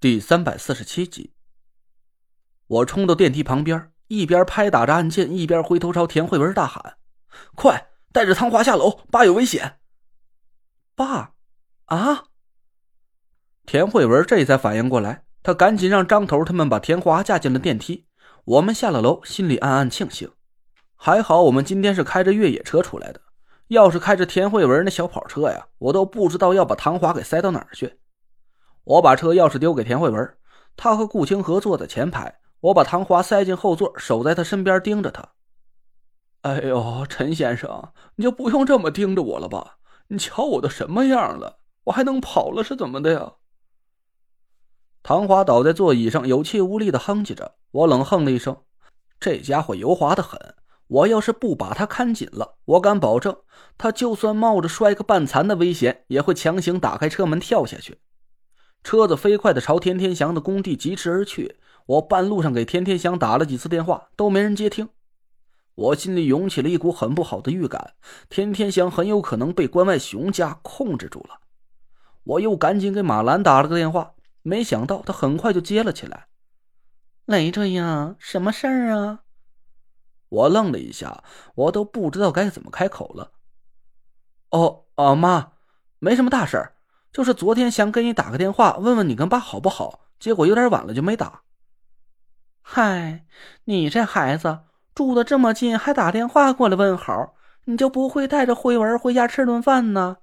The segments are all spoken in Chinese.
第三百四十七集，我冲到电梯旁边，一边拍打着按键，一边回头朝田慧文大喊：“快带着唐华下楼，爸有危险！”爸，啊！田慧文这才反应过来，他赶紧让张头他们把田华架进了电梯。我们下了楼，心里暗暗庆幸，还好我们今天是开着越野车出来的，要是开着田慧文那小跑车呀，我都不知道要把唐华给塞到哪儿去。我把车钥匙丢给田慧文，他和顾清河坐在前排，我把唐华塞进后座，守在他身边盯着他。哎呦，陈先生，你就不用这么盯着我了吧？你瞧我都什么样了，我还能跑了是怎么的呀？唐华倒在座椅上，有气无力的哼唧着。我冷哼了一声：“这家伙油滑的很，我要是不把他看紧了，我敢保证，他就算冒着摔个半残的危险，也会强行打开车门跳下去。”车子飞快的朝田天祥的工地疾驰而去。我半路上给田天祥打了几次电话，都没人接听。我心里涌起了一股很不好的预感，田天祥很有可能被关外熊家控制住了。我又赶紧给马兰打了个电话，没想到他很快就接了起来。雷着呀，什么事儿啊？我愣了一下，我都不知道该怎么开口了。哦哦，妈，没什么大事儿。就是昨天想给你打个电话，问问你跟爸好不好，结果有点晚了就没打。嗨，你这孩子住的这么近，还打电话过来问好，你就不会带着慧文回家吃顿饭呢？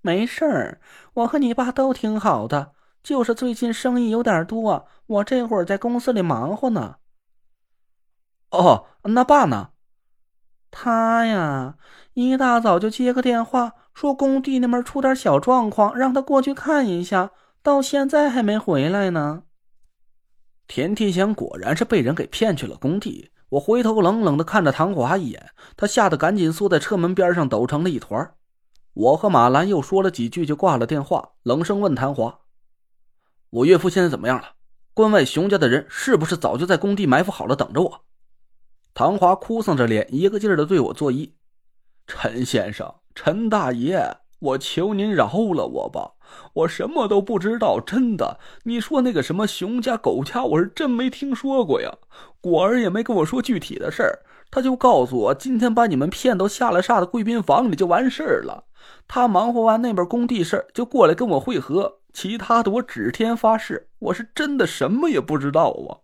没事儿，我和你爸都挺好的，就是最近生意有点多，我这会儿在公司里忙活呢。哦，那爸呢？他呀，一大早就接个电话。说工地那边出点小状况，让他过去看一下，到现在还没回来呢。田天祥果然是被人给骗去了工地。我回头冷冷的看着唐华一眼，他吓得赶紧缩在车门边上，抖成了一团。我和马兰又说了几句，就挂了电话，冷声问唐华：“我岳父现在怎么样了？关外熊家的人是不是早就在工地埋伏好了，等着我？”唐华哭丧着脸，一个劲儿的对我作揖：“陈先生。”陈大爷，我求您饶了我吧，我什么都不知道，真的。你说那个什么熊家狗家，我是真没听说过呀。果儿也没跟我说具体的事儿，他就告诉我今天把你们骗到下了煞的贵宾房里就完事儿了。他忙活完那边工地事儿，就过来跟我会合，其他的我指天发誓，我是真的什么也不知道啊。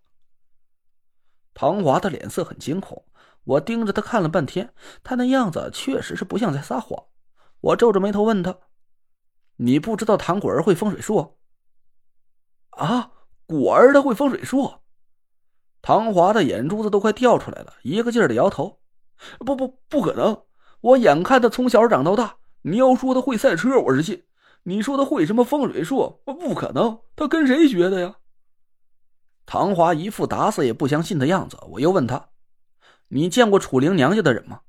唐华的脸色很惊恐。我盯着他看了半天，他那样子确实是不像在撒谎。我皱着眉头问他：“你不知道唐果儿会风水术？”啊，果儿他会风水术？唐华的眼珠子都快掉出来了，一个劲儿的摇头：“不不，不可能！我眼看他从小长到大，你要说他会赛车，我是信；你说他会什么风水术，不可能！他跟谁学的呀？”唐华一副打死也不相信的样子。我又问他。你见过楚灵娘家的人吗？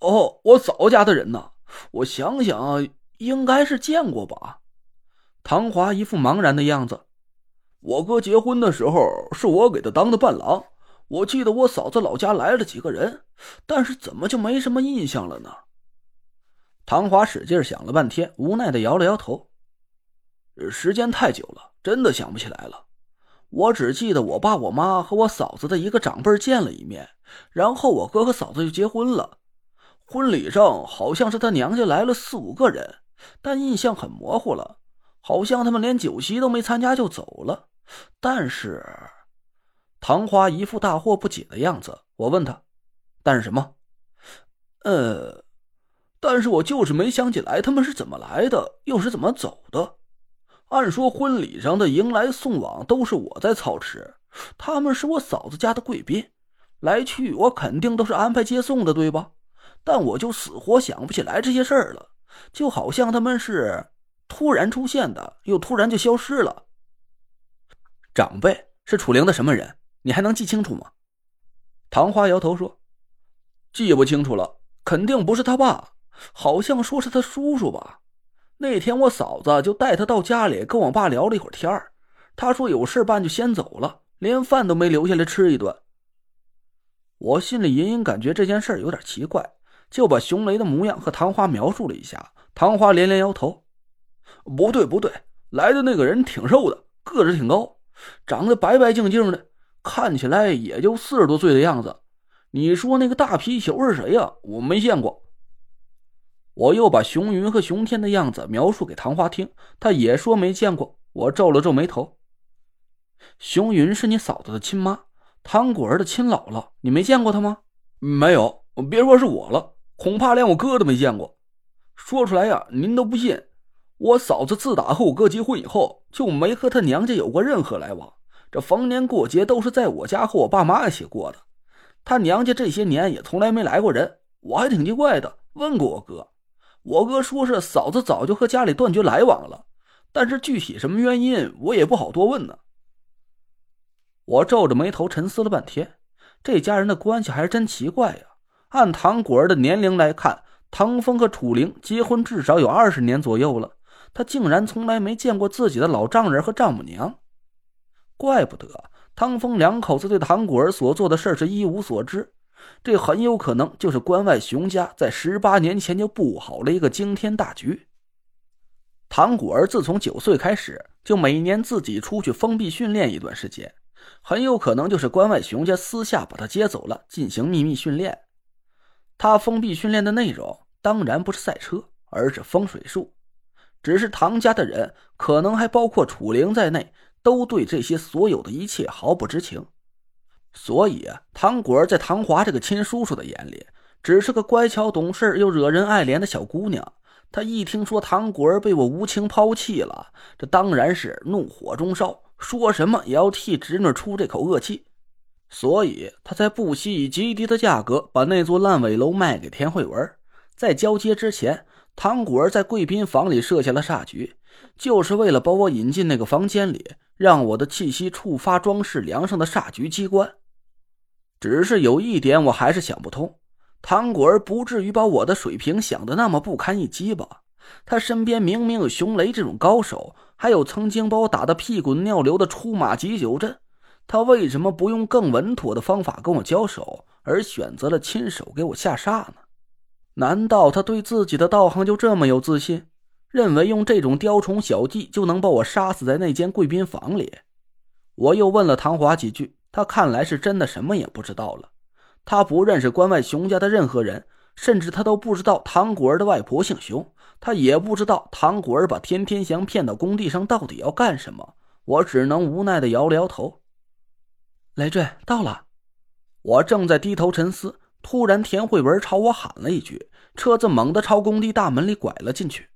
哦，我嫂家的人呢？我想想，应该是见过吧。唐华一副茫然的样子。我哥结婚的时候，是我给他当的伴郎。我记得我嫂子老家来了几个人，但是怎么就没什么印象了呢？唐华使劲想了半天，无奈的摇了摇头。时间太久了，真的想不起来了。我只记得我爸、我妈和我嫂子的一个长辈见了一面，然后我哥和嫂子就结婚了。婚礼上好像是他娘家来了四五个人，但印象很模糊了，好像他们连酒席都没参加就走了。但是，唐花一副大惑不解的样子。我问他：“但是什么？”呃，但是我就是没想起来他们是怎么来的，又是怎么走的。按说婚礼上的迎来送往都是我在操持，他们是我嫂子家的贵宾，来去我肯定都是安排接送的，对吧？但我就死活想不起来这些事儿了，就好像他们是突然出现的，又突然就消失了。长辈是楚灵的什么人？你还能记清楚吗？唐花摇头说：“记不清楚了，肯定不是他爸，好像说是他叔叔吧。”那天我嫂子就带他到家里跟我爸聊了一会儿天儿，他说有事办就先走了，连饭都没留下来吃一顿。我心里隐隐感觉这件事有点奇怪，就把熊雷的模样和唐花描述了一下。唐花连连摇头：“不对不对，来的那个人挺瘦的，个子挺高，长得白白净净的，看起来也就四十多岁的样子。你说那个大皮球是谁呀？我没见过。我又把熊云和熊天的样子描述给唐花听，他也说没见过。我皱了皱眉头。熊云是你嫂子的亲妈，唐果儿的亲姥姥，你没见过她吗？没有，别说是我了，恐怕连我哥都没见过。说出来呀，您都不信。我嫂子自打和我哥结婚以后，就没和她娘家有过任何来往。这逢年过节都是在我家和我爸妈一起过的。她娘家这些年也从来没来过人，我还挺奇怪的。问过我哥，我哥说是嫂子早就和家里断绝来往了，但是具体什么原因，我也不好多问呢。我皱着眉头沉思了半天，这家人的关系还真奇怪呀。按唐果儿的年龄来看，唐风和楚灵结婚至少有二十年左右了，他竟然从来没见过自己的老丈人和丈母娘，怪不得唐风两口子对唐果儿所做的事是一无所知。这很有可能就是关外熊家在十八年前就布好了一个惊天大局。唐果儿自从九岁开始，就每年自己出去封闭训练一段时间，很有可能就是关外熊家私下把他接走了，进行秘密训练。他封闭训练的内容当然不是赛车，而是风水术。只是唐家的人，可能还包括楚灵在内，都对这些所有的一切毫不知情。所以啊，唐果儿在唐华这个亲叔叔的眼里，只是个乖巧懂事又惹人爱怜的小姑娘。他一听说唐果儿被我无情抛弃了，这当然是怒火中烧，说什么也要替侄女出这口恶气。所以他才不惜以极低的价格把那座烂尾楼卖给田慧文。在交接之前，唐果儿在贵宾房里设下了煞局，就是为了把我引进那个房间里，让我的气息触发装饰梁上的煞局机关。只是有一点，我还是想不通：唐果儿不至于把我的水平想得那么不堪一击吧？他身边明明有熊雷这种高手，还有曾经把我打得屁滚尿流的出马急九阵。他为什么不用更稳妥的方法跟我交手，而选择了亲手给我下煞呢？难道他对自己的道行就这么有自信，认为用这种雕虫小技就能把我杀死在那间贵宾房里？我又问了唐华几句，他看来是真的什么也不知道了。他不认识关外熊家的任何人，甚至他都不知道唐果儿的外婆姓熊，他也不知道唐果儿把天天祥骗到工地上到底要干什么。我只能无奈的摇了摇头。累赘到了，我正在低头沉思，突然田慧文朝我喊了一句，车子猛地朝工地大门里拐了进去。